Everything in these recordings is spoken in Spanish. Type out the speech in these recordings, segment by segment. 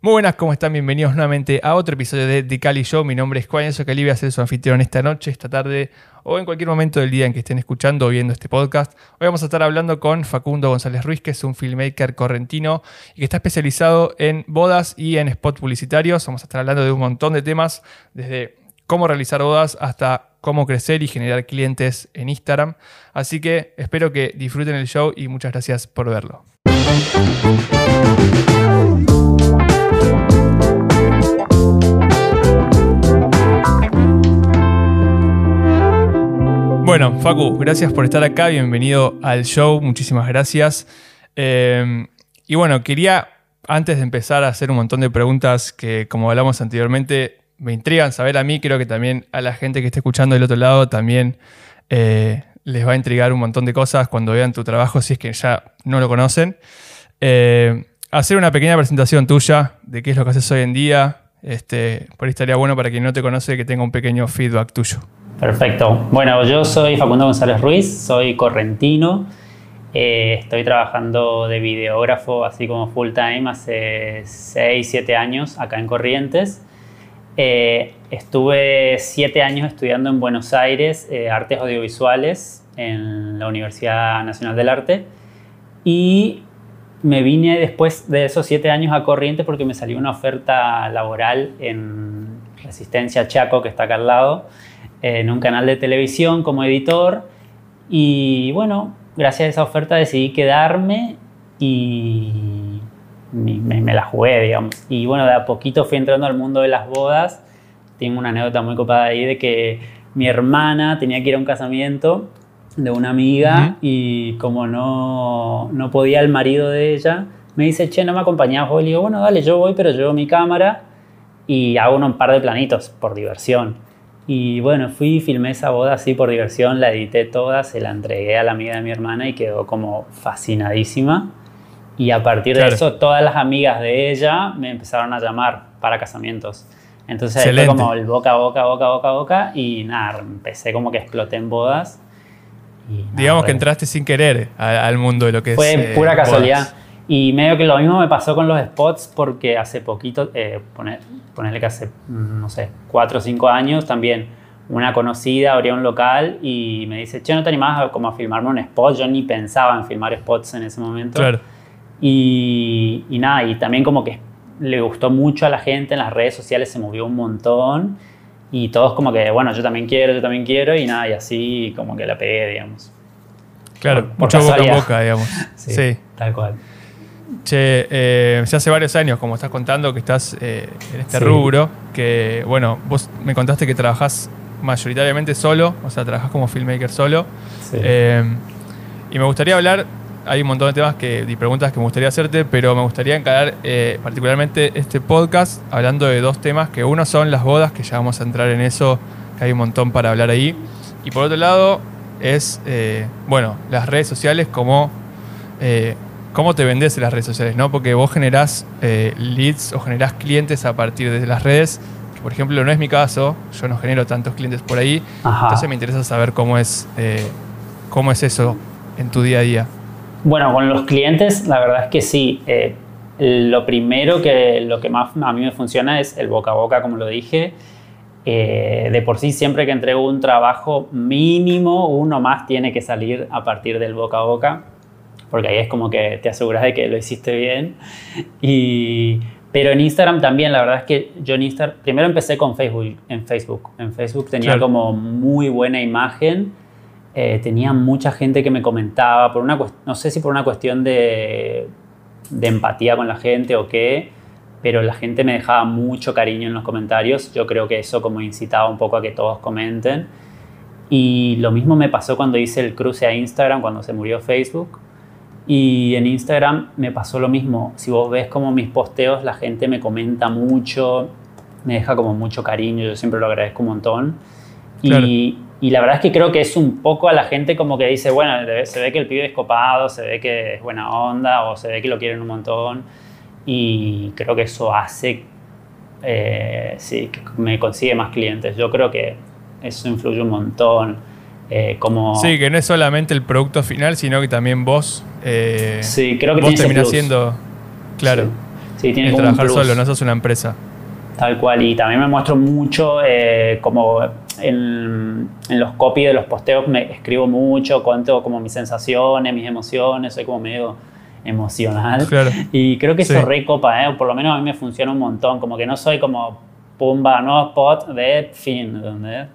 Muy buenas, ¿cómo están? Bienvenidos nuevamente a otro episodio de The Cali Show. Mi nombre es Juan Cali, voy a ser su anfitrión esta noche, esta tarde o en cualquier momento del día en que estén escuchando o viendo este podcast. Hoy vamos a estar hablando con Facundo González Ruiz, que es un filmmaker correntino y que está especializado en bodas y en spots publicitarios. Vamos a estar hablando de un montón de temas, desde cómo realizar bodas hasta cómo crecer y generar clientes en Instagram. Así que espero que disfruten el show y muchas gracias por verlo. Bueno, Facu, gracias por estar acá, bienvenido al show, muchísimas gracias. Eh, y bueno, quería, antes de empezar a hacer un montón de preguntas que, como hablamos anteriormente, me intrigan saber a mí, creo que también a la gente que esté escuchando del otro lado también eh, les va a intrigar un montón de cosas cuando vean tu trabajo, si es que ya no lo conocen. Eh, hacer una pequeña presentación tuya de qué es lo que haces hoy en día, este, por ahí estaría bueno para quien no te conoce que tenga un pequeño feedback tuyo. Perfecto. Bueno, yo soy Facundo González Ruiz, soy correntino. Eh, estoy trabajando de videógrafo así como full time hace 6, 7 años acá en Corrientes. Eh, estuve 7 años estudiando en Buenos Aires eh, artes audiovisuales en la Universidad Nacional del Arte y me vine después de esos 7 años a Corrientes porque me salió una oferta laboral en Resistencia Chaco que está acá al lado en un canal de televisión como editor y bueno, gracias a esa oferta decidí quedarme y me, la jugué, digamos. Y bueno, de a poquito fui entrando al mundo de las bodas. Tengo una anécdota muy copada ahí de que mi hermana tenía que ir a un casamiento de una amiga y como no, no podía el marido de ella, me dice, che, no me acompañás hoy. Le digo, bueno, dale, yo voy, pero llevo mi cámara y hago un par de planitos por diversión. Y bueno, fui, filmé esa boda así por diversión, la edité toda, se la entregué a la amiga de mi hermana y quedó como fascinadísima. Y a partir de eso, todas las amigas de ella me empezaron a llamar para casamientos. Entonces fue como el boca a boca, boca a boca, boca. Y nada, empecé como que exploté en bodas. Digamos que entraste sin querer al, mundo de lo que fue es. Fue pura casualidad. Y medio que lo mismo me pasó con los spots porque hace poquito, eh, ponerle que hace, no sé, cuatro o cinco años también una conocida abrió un local y me dice, che, ¿no te animás a, como a filmarme un spot? Yo ni pensaba en filmar spots en ese momento. Claro. Y, y nada, y también como que le gustó mucho a la gente en las redes sociales, se movió un montón y todos como que, bueno, yo también quiero, yo también quiero y nada, y así como que la pegué, digamos. Claro, mucho boca a boca, digamos. sí, tal cual. Che, eh, hace varios años, como estás contando, que estás eh, en este rubro, que, bueno, vos me contaste que trabajás mayoritariamente solo, o sea, trabajás como filmmaker solo. Eh, y me gustaría hablar, hay un montón de temas que, y preguntas que me gustaría hacerte, pero me gustaría encarar particularmente este podcast hablando de dos temas, que uno son las bodas, que ya vamos a entrar en eso, que hay un montón para hablar ahí. Y por otro lado, es, bueno, las redes sociales como cómo te vendes en las redes sociales, ¿no? Porque vos generás eh, leads o generás clientes a partir de las redes. Por ejemplo, no es mi caso, yo no genero tantos clientes por ahí. Entonces me interesa saber cómo es, eh, cómo es eso en tu día a día. Bueno, con los clientes, la verdad es que sí. Eh, lo primero que lo que más a mí me funciona es el boca a boca, como lo dije. de por sí, siempre que entrego un trabajo mínimo, uno más tiene que salir a partir del boca a boca porque ahí es como que te aseguras de que lo hiciste bien. Y, pero en Instagram también, la verdad es que yo en Instagram, primero empecé con Facebook, en Facebook. En Facebook tenía como muy buena imagen, eh, tenía mucha gente que me comentaba, por una, no sé si por una cuestión de, de empatía con la gente o qué, pero la gente me dejaba mucho cariño en los comentarios. Yo creo que eso como incitaba un poco a que todos comenten. Y lo mismo me pasó cuando hice el cruce a Instagram, cuando se murió Facebook. Y en Instagram me pasó lo mismo. Si vos ves como mis posteos, la gente me comenta mucho, me deja como mucho cariño, yo siempre lo agradezco un montón. Y, y, la verdad es que creo que es un poco a la gente como que dice, bueno, se ve que el pibe es copado, se ve que es buena onda o se ve que lo quieren un montón. Y creo que eso hace, eh, sí, que me consigue más clientes. Yo creo que eso influye un montón. Eh, como... Sí, que no es solamente el producto final, sino que también vos. Eh, sí, creo que vos terminás siendo. Claro. Sí, tiene como un trabajar plus. solo, no sos una empresa. Tal cual, y también me muestro mucho eh, como en, en los copy de los posteos me escribo mucho, cuento como mis sensaciones, mis emociones, soy como medio emocional. Claro. Y creo que eso Sí. recopa, ¿eh? por lo menos a mí me funciona un montón, como que no soy como pumba, nuevo spot de fin, ¿entendés?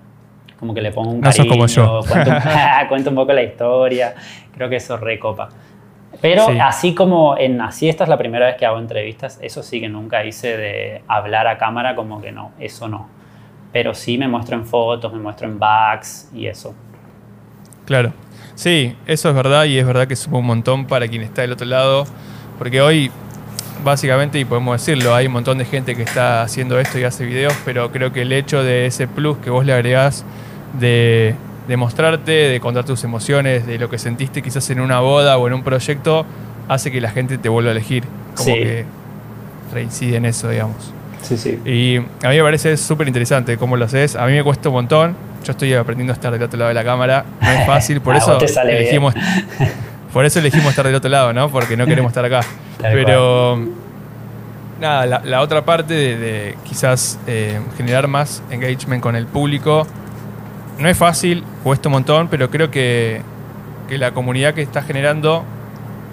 Como que le pongo un No cariño, como yo. Cuento, un- cuento un poco la historia, creo que eso recopa. Pero Sí. así como en así esta es la primera vez que hago entrevistas, eso sí que nunca hice de hablar a cámara, como que no, eso no. Pero sí me muestro en fotos, me muestro en backs y eso. Claro. Sí, eso es verdad y es verdad que suma un montón para quien está del otro lado. Porque hoy, básicamente, y podemos decirlo, hay un montón de gente que está haciendo esto y hace videos, pero creo que el hecho de ese plus que vos le agregás de, de mostrarte, de contar tus emociones, de lo que sentiste quizás en una boda o en un proyecto, hace que la gente te vuelva a elegir. Como Sí. que reincide en eso, digamos. Sí, sí. Y a mí me parece súper interesante cómo lo haces. A mí me cuesta un montón. Yo estoy aprendiendo a estar del otro lado de la cámara. No es fácil, por eso elegimos. Por eso elegimos estar del otro lado, ¿no? Porque no queremos estar acá. Pero nada, la, la otra parte de, de quizás eh, generar más engagement con el público no es fácil, cuesta un montón, pero creo que, que la comunidad que estás generando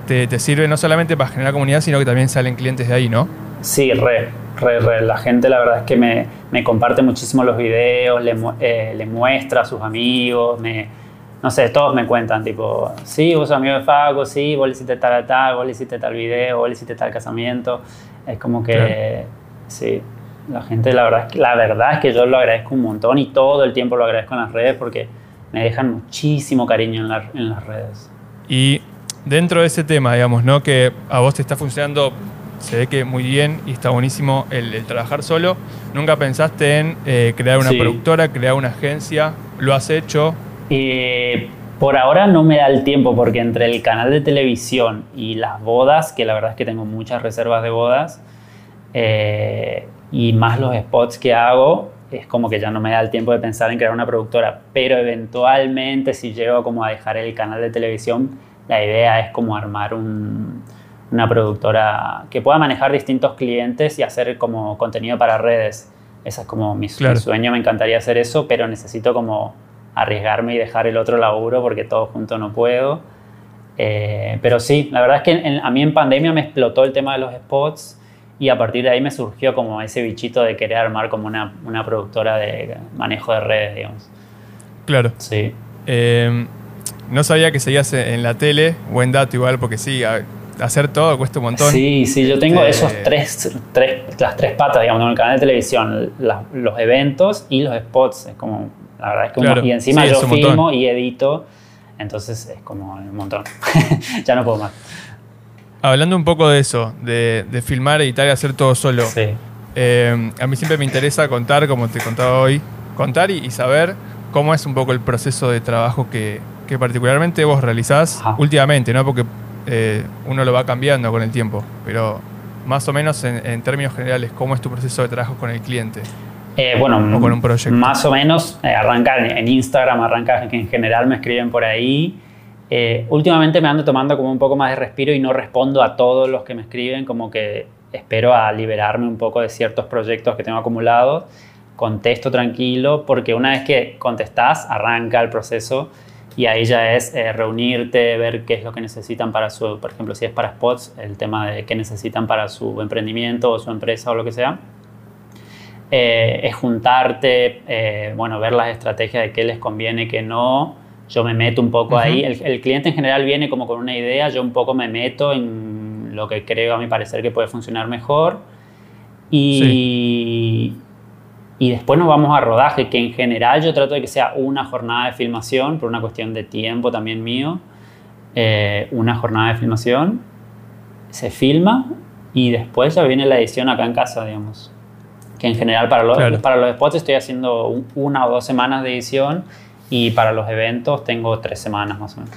te, te sirve no solamente para generar comunidad, sino que también salen clientes de ahí, ¿no? Sí, re, re, re. La gente la verdad es que me, me comparte muchísimo los videos, le, eh, le muestra a sus amigos, me, no sé, todos me cuentan, tipo, sí, vos sos amigo de Faco, sí, vos le hiciste tal, tal, vos le hiciste tal video, vos le hiciste tal casamiento. Es como que, Claro. sí, la gente la verdad, es que, la verdad es que yo lo agradezco un montón y todo el tiempo lo agradezco en las redes porque me dejan muchísimo cariño en, la- en las redes. Y dentro de ese tema, digamos, ¿no? Que a vos te está funcionando, se ve que muy bien y está buenísimo el, el trabajar solo. ¿Nunca pensaste en eh, crear una Sí. productora, crear una agencia? ¿Lo has hecho? Eh, por ahora no me da el tiempo porque entre el canal de televisión y las bodas, que la verdad es que tengo muchas reservas de bodas, eh, y más los spots que hago, es como que ya no me da el tiempo de pensar en crear una productora. Pero eventualmente si llego como a dejar el canal de televisión, la idea es como armar un- una productora que pueda manejar distintos clientes y hacer como contenido para redes. Ese es como mi, Claro. mi sueño, me encantaría hacer eso, pero necesito como arriesgarme y dejar el otro laburo porque todo junto no puedo. Eh, pero sí, la verdad es que en- a mí en pandemia me explotó el tema de los spots y a partir de ahí me surgió como ese bichito de querer armar como una, una productora de manejo de redes, digamos. Claro. Sí. Eh, no sabía que seguías en la tele. Buen dato igual, porque sí, a- hacer todo cuesta un montón. Sí, sí, yo tengo Este- esos tres, tres, las tres patas, digamos, en el canal de televisión, la- los eventos y los spots. Es como, la verdad es que Claro, y encima sí, yo montón. filmo y edito, entonces es como un montón. ya no puedo más. Hablando un poco de eso, de, de filmar, editar y hacer todo solo. Sí. Eh, a mí siempre me interesa contar, como te contaba hoy, contar y, y saber cómo es un poco el proceso de trabajo que, que particularmente vos realizás Ajá. últimamente, ¿no? Porque eh, uno lo va cambiando con el tiempo, pero más o menos en, en términos generales, ¿cómo es tu proceso de trabajo con el cliente? Eh, bueno, O con un proyecto. más o menos eh, arranca en, Instagram, arranca que en general me escriben por ahí. Eh, últimamente me ando tomando como un poco más de respiro y no respondo a todos los que me escriben, como que espero a liberarme un poco de ciertos proyectos que tengo acumulados, contesto tranquilo, porque una vez que contestás, arranca el proceso y ahí ya es eh, reunirte, ver qué es lo que necesitan para su, por ejemplo, si es para spots, el tema de qué necesitan para su emprendimiento o su empresa o lo que sea eh, es juntarte, eh, bueno, ver las estrategias de qué les conviene, qué no. Yo me meto un poco Ujú. ahí. El, el cliente en general viene como con una idea, yo un poco me meto en lo que creo a mi parecer que puede funcionar mejor. Y, y después nos vamos a rodaje, que en general yo trato de que sea una jornada de filmación, por una cuestión de tiempo también mío. eh, una jornada de filmación, se filma y después ya viene la edición acá en casa, digamos que en general para los, Claro. para los spots estoy haciendo un- una o dos semanas de edición y para los eventos tengo tres semanas más o menos.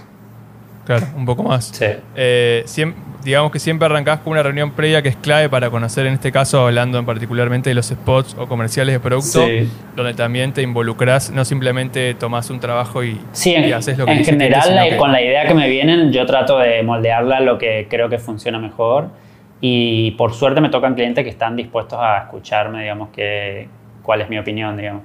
Claro, un poco más. Sí. Eh, siem- digamos que siempre arrancás con una reunión previa que es clave para conocer, en este caso, hablando en particularmente de los spots o comerciales de producto, Sí. donde también te involucrás, no simplemente tomás un trabajo y, Sí, y haces lo que en general la- que- con la idea que me vienen yo trato de moldearla a lo que creo que funciona mejor Y por suerte me tocan clientes que están dispuestos a escucharme, digamos, que, cuál es mi opinión, digamos.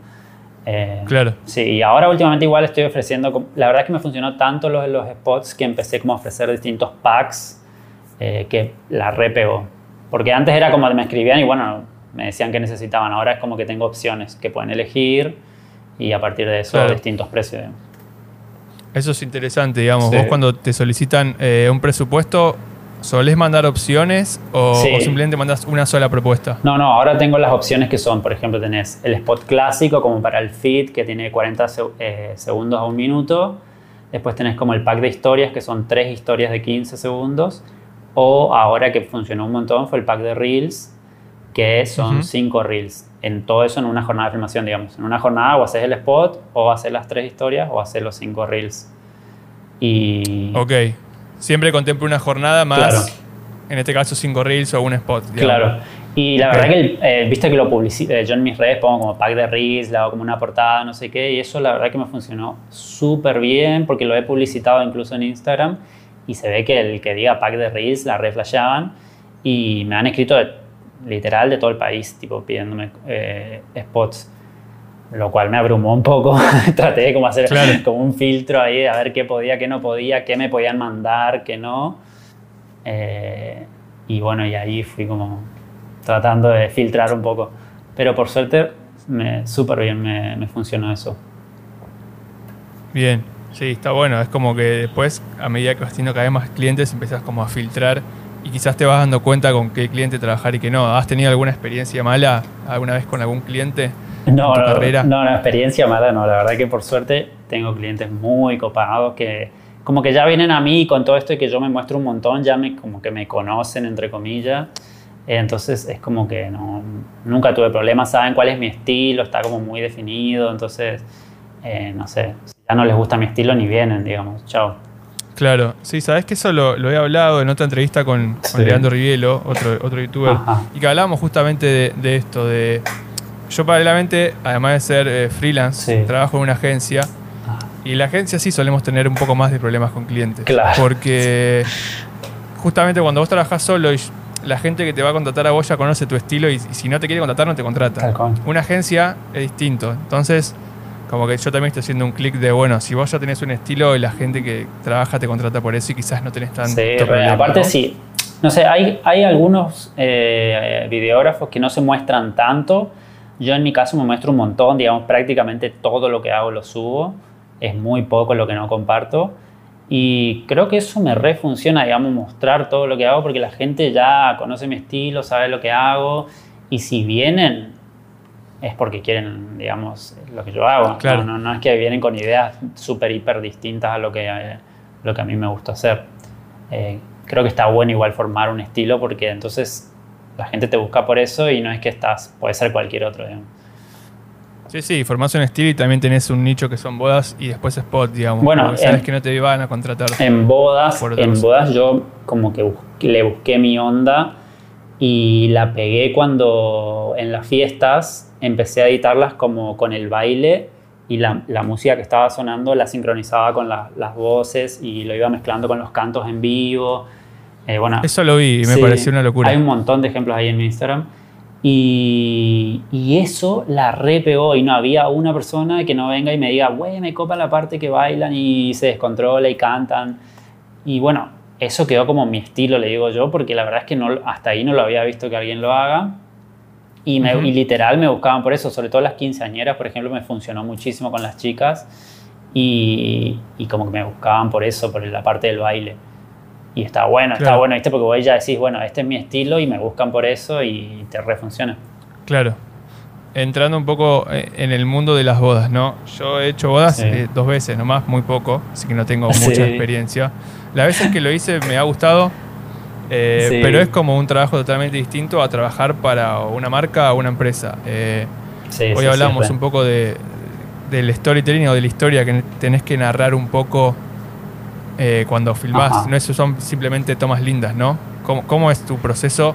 Eh, claro. Sí, y ahora últimamente igual estoy ofreciendo, la verdad es que me funcionó tanto los, los spots que empecé como a ofrecer distintos packs eh, que la repegó. Porque antes era como me escribían y bueno, me decían que necesitaban, ahora es como que tengo opciones que pueden elegir y a partir de eso distintos precios. Eso es interesante, digamos. Vos cuando te solicitan eh, un presupuesto, ¿Solés mandar opciones o, simplemente mandas una sola propuesta? No, no, ahora tengo las opciones que son, por ejemplo, tenés el spot clásico como para el feed que tiene 40 eh, segundos a un minuto. Después tenés como el pack de historias que son tres historias de 15 segundos. O ahora que funcionó un montón fue el pack de reels que son cinco reels. En todo eso en una jornada de filmación, digamos. En una jornada o haces el spot o haces las tres historias o haces los cinco reels. Y... Ok. Siempre contemplo una jornada más, en este caso cinco reels o un spot. Claro. Y la verdad que, eh, viste que lo publicito, eh, yo en mis redes pongo como pack de reels, le hago como una portada, no sé qué, y eso la verdad que me funcionó súper bien porque lo he publicitado incluso en Instagram y se ve que el que diga pack de reels la reflashaban y me han escrito literal de todo el país, tipo pidiéndome eh, spots lo cual me abrumó un poco. Traté de como hacer como un filtro ahí, a ver qué podía, qué no podía, qué me podían mandar, qué no. Eh, y bueno, y ahí fui como tratando de filtrar un poco. Pero por suerte, súper bien me, me, funcionó eso. Bien, sí, está bueno. Es como que después, a medida que vas teniendo cada vez más clientes, empiezas como a filtrar y quizás te vas dando cuenta con qué cliente trabajar y qué no. ¿Has tenido alguna experiencia mala alguna vez con algún cliente? no, no, No, no, experiencia mala no. La verdad que por suerte tengo clientes muy copados que como que ya vienen a mí con todo esto y que yo me muestro un montón, ya me, como que me conocen, entre comillas. Entonces es como que no, nunca tuve problemas, saben cuál es mi estilo, está como muy definido, entonces, eh, no sé, si ya no les gusta mi estilo ni vienen, digamos, chao. Claro, sí, sabes que eso lo, he hablado en otra entrevista con, Leandro Rivielo, otro, otro youtuber, y que hablábamos justamente de, de esto, de yo paralelamente, además de ser eh, freelance, trabajo en una agencia. Ah. Y en la agencia sí solemos tener un poco más de problemas con clientes. Claro. Porque justamente cuando vos trabajás solo y la gente que te va a contratar a vos ya conoce tu estilo y, si no te quiere contratar no te contrata. Una agencia es distinto. Entonces, como que yo también estoy haciendo un clic de, bueno, si vos ya tenés un estilo y la gente que trabaja te contrata por eso y quizás no tenés tanto sí, Aparte sí, no sé, hay, hay algunos eh, videógrafos que no se muestran tanto. Yo en mi caso me muestro un montón, digamos, prácticamente todo lo que hago lo subo, es muy poco lo que no comparto. Y creo que eso me refunciona, digamos, mostrar todo lo que hago porque la gente ya conoce mi estilo, sabe lo que hago. Y si vienen es porque quieren, digamos, lo que yo hago. Claro. No, no, es que vienen con ideas súper, hiper distintas a lo que, eh, lo que a mí me gusta hacer. Eh, creo que está bueno igual formar un estilo porque entonces la gente te busca por eso y no es que estás, puede ser cualquier otro. Digamos. Sí, sí, formás un estilo y también tenés un nicho que son bodas y después spot, digamos. Bueno, sabes que no te van a contratar. En bodas, en bodas yo como que le busqué mi onda y la pegué cuando en las fiestas empecé a editarlas como con el baile y la, la música que estaba sonando la sincronizaba con las voces y lo iba mezclando con los cantos en vivo. Eh, Eso lo vi y me pareció una locura. Hay un montón de ejemplos ahí en mi Instagram. Y, y, eso la repegó y no había una persona que no venga y me diga, güey, me copa la parte que bailan y se descontrola y cantan. Y bueno, eso quedó como mi estilo, le digo yo, porque la verdad es que no, hasta ahí no lo había visto que alguien lo haga. Y, me, y literal me buscaban por eso, sobre todo las quinceañeras, por ejemplo, me funcionó muchísimo con las chicas y, y como que me buscaban por eso, por la parte del baile. Y está bueno, está bueno, ¿viste? Porque vos ya decís, bueno, este es mi estilo y me buscan por eso y te refunciona. Claro. Entrando un poco eh, en el mundo de las bodas, ¿no? Yo he hecho bodas eh, dos veces nomás, muy poco, así que no tengo mucha experiencia. Las veces que lo hice me ha gustado, eh, pero es como un trabajo totalmente distinto a trabajar para una marca o una empresa. hoy hablamos un poco de, del storytelling o de la historia que tenés que narrar un poco eh, cuando filmás. No eso son simplemente tomas lindas, ¿no? ¿Cómo, es tu proceso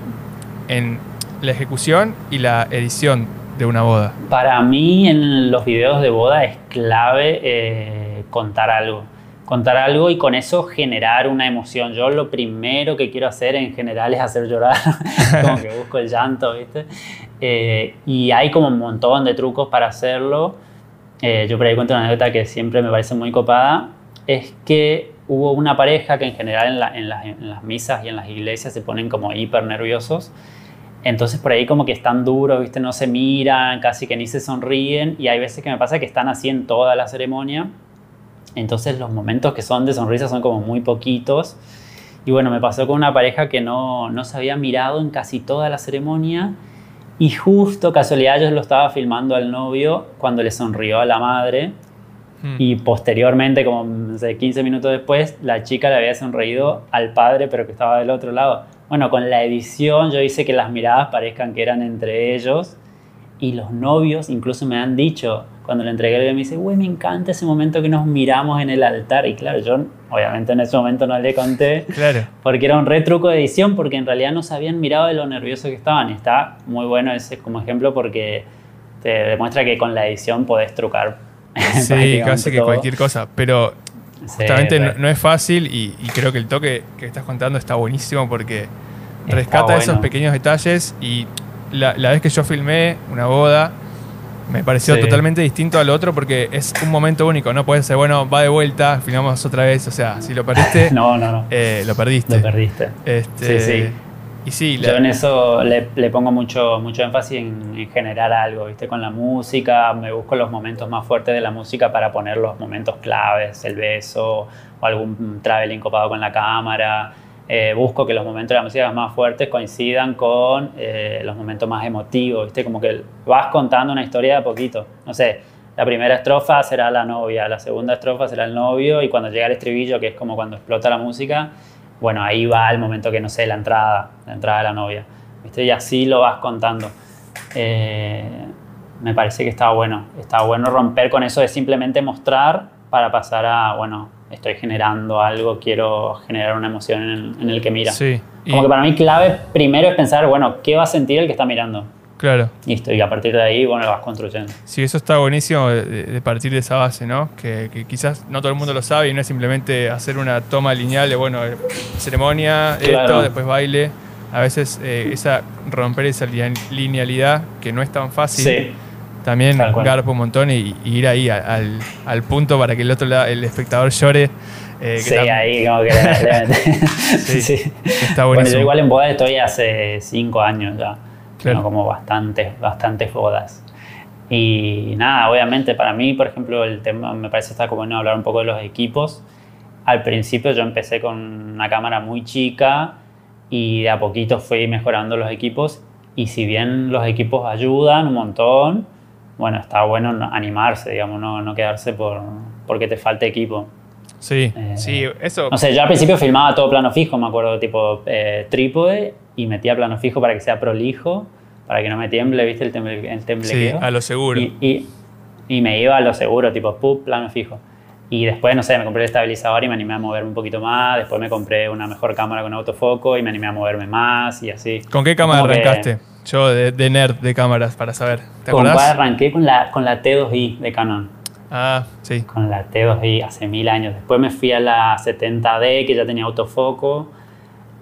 en la ejecución y la edición de una boda? Para mí en los videos de boda es clave eh, contar algo. Contar algo y con eso generar una emoción. Yo lo primero que quiero hacer en general es hacer llorar, como que busco el llanto, ¿viste? Eh, y hay como un montón de trucos para hacerlo. Eh, yo por ahí cuento una anécdota que siempre me parece muy copada, es que hubo una pareja que en general en, en las misas y en las iglesias se ponen como hiper nerviosos. Entonces por ahí como que están duros, ¿viste? No se miran, casi que ni se sonríen. Y hay veces que me pasa que están así en toda la ceremonia entonces los momentos que son de sonrisa son como muy poquitos. Y bueno, me pasó con una pareja que no, no se había mirado en casi toda la ceremonia y justo casualidad yo lo estaba filmando al novio cuando le sonrió a la madre hmm. y posteriormente, como no 15 minutos después, la chica le había sonreído al padre pero que estaba del otro lado. Bueno, con la edición yo hice que las miradas parezcan que eran entre ellos y los novios incluso me han dicho, cuando le entregué el bebé, me dice, güey, me encanta ese momento que nos miramos en el altar. Y claro, yo obviamente en ese momento no le conté, claro. porque era un retruco de edición, porque en realidad no se habían mirado de lo nervioso que estaban. Y está muy bueno ese como ejemplo porque te demuestra que con la edición podés trucar. Sí, casi que cualquier cosa, pero justamente no, es fácil y, creo que el toque que estás contando está buenísimo porque rescata esos pequeños detalles y la, la vez que yo filmé una boda, me pareció totalmente distinto al otro porque es un momento único, no puede ser, bueno, va de vuelta, filmamos otra vez, o sea, si lo perdiste, no, no, no. Eh, lo perdiste. Lo perdiste. Este, sí, sí. Y sí, Yo en eso le, le, pongo mucho, mucho énfasis en, generar algo, ¿viste? Con la música, me busco los momentos más fuertes de la música para poner los momentos claves, el beso o algún traveling copado con la cámara. Eh, busco que los momentos de la música más fuertes coincidan con eh, los momentos más emotivos, ¿viste? Como que vas contando una historia de a poquito. No sé, la primera estrofa será la novia, la segunda estrofa será el novio y cuando llega el estribillo, que es como cuando explota la música, bueno, ahí va el momento que, no sé, la entrada, la entrada de la novia, ¿viste? Y así lo vas contando. Eh, me parece que está bueno, está bueno romper con eso de simplemente mostrar para pasar a, bueno, estoy generando algo, quiero generar una emoción en el, que mira. Sí. Como que para mí clave primero es pensar, bueno, ¿qué va a sentir el que está mirando? Claro. Listo, y a partir de ahí, bueno, lo vas construyendo. Sí, eso está buenísimo de, partir de esa base, ¿no? Que, quizás no todo el mundo lo sabe y no es simplemente hacer una toma lineal de, bueno, ceremonia, esto, después baile. A veces eh, esa romper esa linealidad que no es tan fácil. Sí también garpo un montón y, ir ahí al, al, punto para que el otro lado, el espectador llore. Eh, sí, ahí como que sí, sí, Está bueno, yo igual en bodas estoy hace cinco años ya. Tengo como bastantes, bastantes bodas. Y nada, obviamente para mí, por ejemplo, el tema me parece está como bueno hablar un poco de los equipos. Al principio yo empecé con una cámara muy chica y de a poquito fui mejorando los equipos. Y si bien los equipos ayudan un montón, bueno, está bueno animarse, digamos, no, no quedarse por, porque te falte equipo. Sí, eh, sí, eso. No sé, yo al principio filmaba todo plano fijo, me acuerdo, tipo eh, trípode y metía plano fijo para que sea prolijo, para que no me tiemble, ¿viste? El, temble, el Sí, a lo seguro. Y, y, me iba a lo seguro, tipo, pup, plano fijo. Y después, no sé, me compré el estabilizador y me animé a moverme un poquito más. Después me compré una mejor cámara con autofoco y me animé a moverme más y así. ¿Con qué cámara arrancaste? Yo de, nerd de cámaras, para saber. ¿Te ¿Con arranqué? Con la, con la T2i de Canon. Ah, sí. Con la T2i hace mil años. Después me fui a la 70D, que ya tenía autofoco.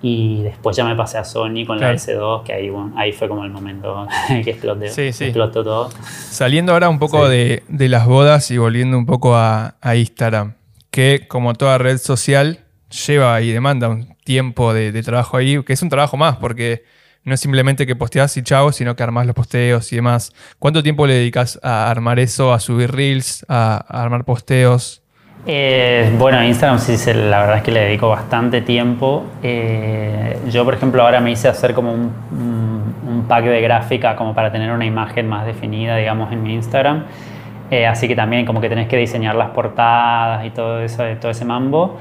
Y después ya me pasé a Sony con la S2, que ahí, ahí fue como el momento que explotó, sí, sí. explotó todo. Saliendo ahora un poco de, de, las bodas y volviendo un poco a, a, Instagram, que como toda red social lleva y demanda un tiempo de, de trabajo ahí, que es un trabajo más, porque no es simplemente que posteas y chao, sino que armas los posteos y demás. ¿Cuánto tiempo le dedicas a armar eso, a subir reels, a, armar posteos? Eh, bueno, Instagram sí, la verdad es que le dedico bastante tiempo. Eh, yo, por ejemplo, ahora me hice hacer como un, un, pack de gráfica como para tener una imagen más definida, digamos, en mi Instagram. Eh, así que también como que tenés que diseñar las portadas y todo eso, todo ese mambo.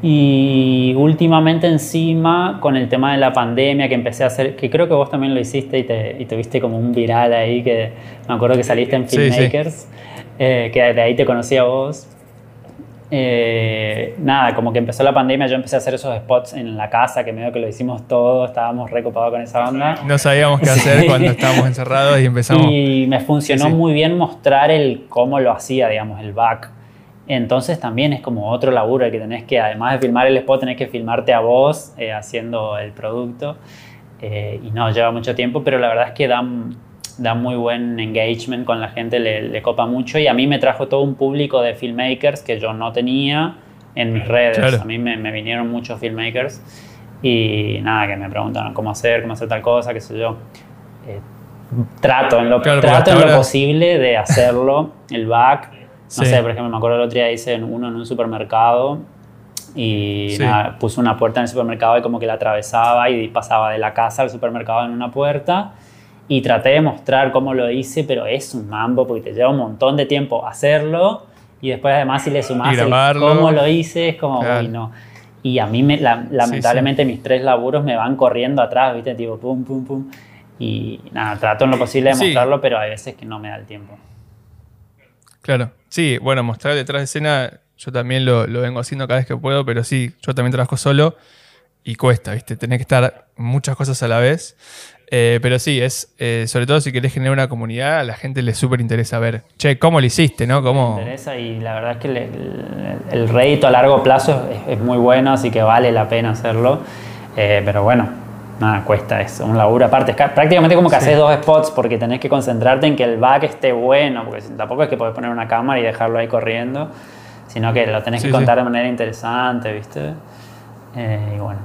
Y últimamente encima, con el tema de la pandemia que empecé a hacer, que creo que vos también lo hiciste y te, y tuviste como un viral ahí, que me acuerdo que saliste en Filmmakers, eh, que de ahí te conocí a vos. Eh, nada, como que empezó la pandemia, yo empecé a hacer esos spots en la casa, que medio que lo hicimos todo, estábamos recopados con esa banda. No sabíamos qué hacer cuando estábamos encerrados y empezamos. Y me funcionó muy bien mostrar el cómo lo hacía, digamos, el back Entonces también es como otro laburo que tenés que, además de filmar el spot, tenés que filmarte a vos eh, haciendo el producto. Eh, y no, lleva mucho tiempo, pero la verdad es que da, da muy buen engagement con la gente, le, copa mucho. Y a mí me trajo todo un público de filmmakers que yo no tenía en mis redes. A mí me, me, vinieron muchos filmmakers y nada, que me preguntan cómo hacer, cómo hacer tal cosa, qué sé yo. Eh, trato en lo, trato en lo posible de hacerlo, el back no sé, por ejemplo, me acuerdo el otro día hice uno en un supermercado y nada, puse una puerta en el supermercado y como que la atravesaba y pasaba de la casa al supermercado en una puerta y traté de mostrar cómo lo hice, pero es un mambo porque te lleva un montón de tiempo hacerlo y después además si le sumas cómo lo hice es como, uy, no. Y a mí me, lamentablemente mis tres laburos me van corriendo atrás, ¿viste? Tipo, pum, pum, pum. Y nada, trato en lo posible de mostrarlo, pero hay veces que no me da el tiempo. Claro. Sí, bueno, mostrar detrás de escena, yo también lo, vengo haciendo cada vez que puedo, pero sí, yo también trabajo solo y cuesta, ¿viste? Tenés que estar muchas cosas a la vez. Eh, pero sí, es eh, sobre todo si querés generar una comunidad, a la gente le súper interesa ver, che, ¿cómo lo hiciste? ¿no? ¿Cómo... Me interesa y la verdad es que el, rédito a largo plazo es, muy bueno, así que vale la pena hacerlo. Eh, pero bueno, nada, cuesta eso, un laburo aparte. Es prácticamente como que haces dos spots porque tenés que concentrarte en que el back esté bueno, porque tampoco es que podés poner una cámara y dejarlo ahí corriendo, sino que lo tenés que contar de manera interesante, ¿viste? Eh, y bueno,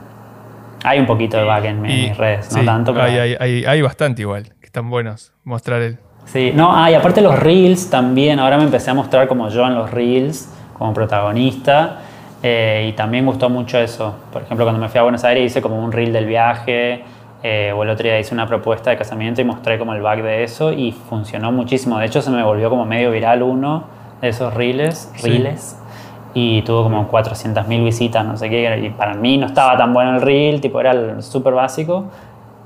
hay un poquito de back en mis redes, no tanto, pero... Hay, hay, hay, bastante igual, que están buenos, mostrar el... Sí, no, ah, y aparte los reels también, ahora me empecé a mostrar como yo en los reels, como protagonista. Eh, y también gustó mucho eso. Por ejemplo, cuando me fui a Buenos Aires hice como un reel del viaje, eh, o el otro día hice una propuesta de casamiento y mostré como el back de eso y funcionó muchísimo. De hecho, se me volvió como medio viral uno de esos reels, reels y tuvo como 400.000 visitas, no sé qué. Y para mí no estaba tan bueno el reel, tipo era súper básico,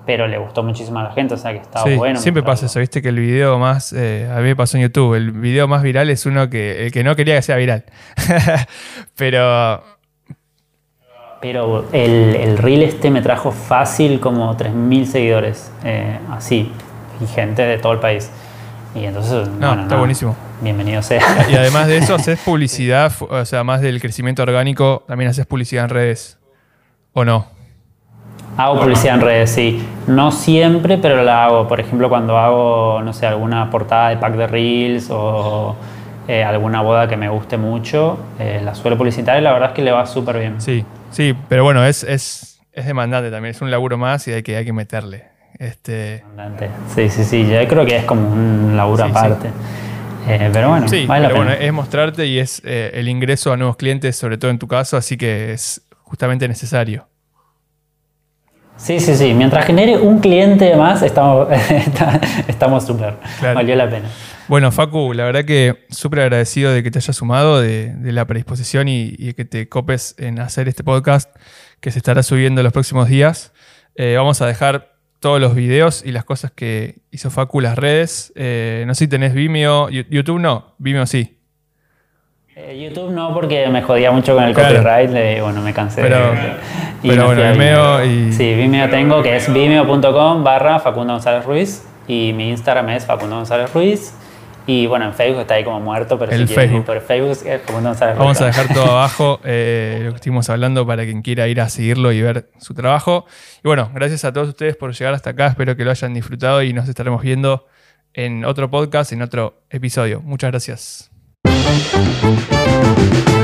pero le gustó muchísimo a la gente, o sea que estaba sí, bueno. Siempre pasa eso, viste que el video más, eh, a mí me pasó en YouTube, el video más viral es uno que, el que no quería que sea viral. pero... Pero el, el, reel este me trajo fácil como 3.000 seguidores, eh, así, y gente de todo el país. Y entonces, no, está buenísimo. Bienvenido sea. Y además de eso, haces publicidad, o sea, más del crecimiento orgánico, también haces publicidad en redes, ¿o no? Hago publicidad en redes, sí. No siempre, pero la hago. Por ejemplo, cuando hago, no sé, alguna portada de pack de reels o eh, alguna boda que me guste mucho, eh, la suelo publicitar y la verdad es que le va súper bien. Sí, sí, pero bueno, es, es, es, demandante también. Es un laburo más y hay que, hay que meterle. Este... Demandante. Sí, sí, sí. Yo creo que es como un laburo aparte. Eh, pero bueno, sí, pero bueno, es mostrarte y es el ingreso a nuevos clientes, sobre todo en tu caso, así que es justamente necesario. Sí, sí, sí. Mientras genere un cliente más, estamos estamos súper. Valió la pena. Bueno, Facu, la verdad que súper agradecido de que te hayas sumado, de, la predisposición y, que te copes en hacer este podcast que se estará subiendo en los próximos días. Eh, vamos a dejar todos los videos y las cosas que hizo Facu las redes. Eh, no sé si tenés Vimeo, YouTube no, Vimeo sí. Eh, YouTube no, porque me jodía mucho con el copyright, y bueno, me cansé. Pero, pero bueno, Vimeo y... Sí, Vimeo tengo, que es vimeo.com barra Facundo González Ruiz, y mi Instagram es Facundo González Ruiz, y bueno, en Facebook está ahí como muerto, pero el si Facebook. por Facebook es Facundo González Ruiz. Vamos a dejar todo abajo, eh, lo que estuvimos hablando, para quien quiera ir a seguirlo y ver su trabajo. Y bueno, gracias a todos ustedes por llegar hasta acá, espero que lo hayan disfrutado y nos estaremos viendo en otro podcast, en otro episodio. Muchas gracias. Música